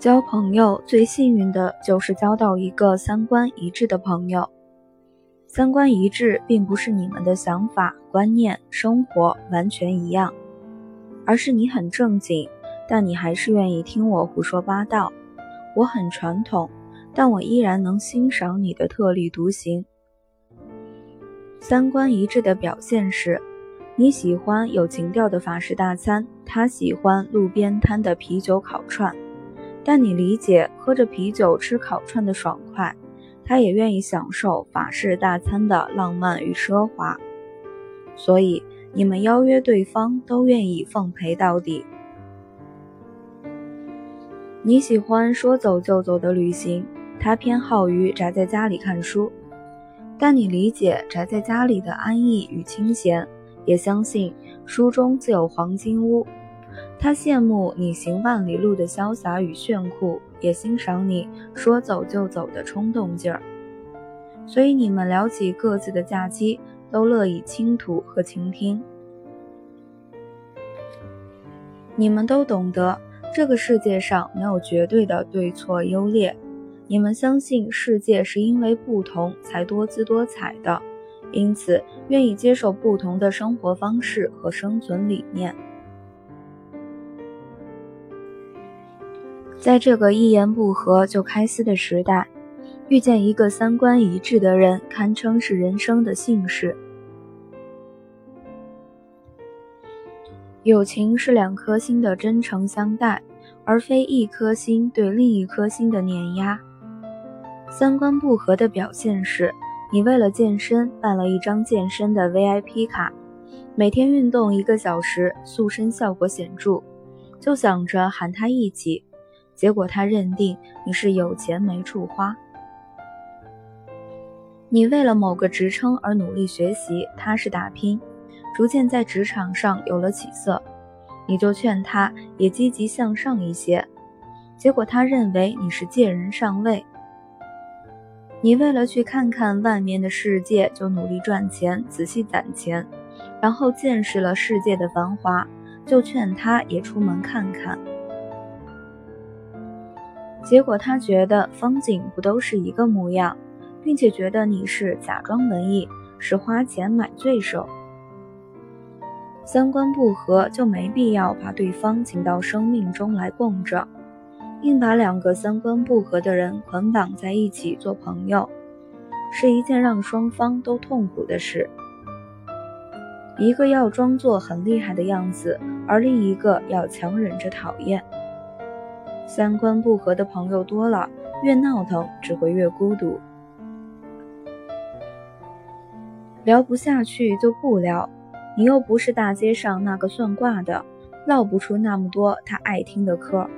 交朋友最幸运的就是交到一个三观一致的朋友。三观一致，并不是你们的想法、观念、生活完全一样，而是你很正经，但你还是愿意听我胡说八道；我很传统，但我依然能欣赏你的特立独行。三观一致的表现是，你喜欢有情调的法式大餐，他喜欢路边摊的啤酒烤串。但你理解喝着啤酒吃烤串的爽快，他也愿意享受法式大餐的浪漫与奢华，所以你们邀约对方都愿意奉陪到底。你喜欢说走就走的旅行，他偏好于宅在家里看书，但你理解宅在家里的安逸与清闲，也相信书中自有黄金屋。他羡慕你行万里路的潇洒与炫酷，也欣赏你说走就走的冲动劲儿。所以你们聊起各自的假期，都乐意倾吐和倾听。你们都懂得，这个世界上没有绝对的对错优劣。你们相信世界是因为不同才多姿多彩的，因此愿意接受不同的生活方式和生存理念。在这个一言不合就开撕的时代，遇见一个三观一致的人，堪称是人生的幸事。友情是两颗心的真诚相待，而非一颗心对另一颗心的碾压。三观不合的表现是，你为了健身办了一张健身的 VIP 卡，每天运动一个小时，塑身效果显著，就想着喊他一起。结果他认定你是有钱没处花，你为了某个职称而努力学习，他是打拼，逐渐在职场上有了起色，你就劝他也积极向上一些，结果他认为你是借人上位。你为了去看看外面的世界，就努力赚钱，仔细攒钱，然后见识了世界的繁华，就劝他也出门看看。结果他觉得风景不都是一个模样，并且觉得你是假装文艺，是花钱买罪受。三观不合就没必要把对方请到生命中来供着，硬把两个三观不合的人捆绑在一起做朋友，是一件让双方都痛苦的事。一个要装作很厉害的样子，而另一个要强忍着讨厌。三观不合的朋友多了，越闹腾只会越孤独。聊不下去就不聊，你又不是大街上那个算卦的，唠不出那么多他爱听的嗑。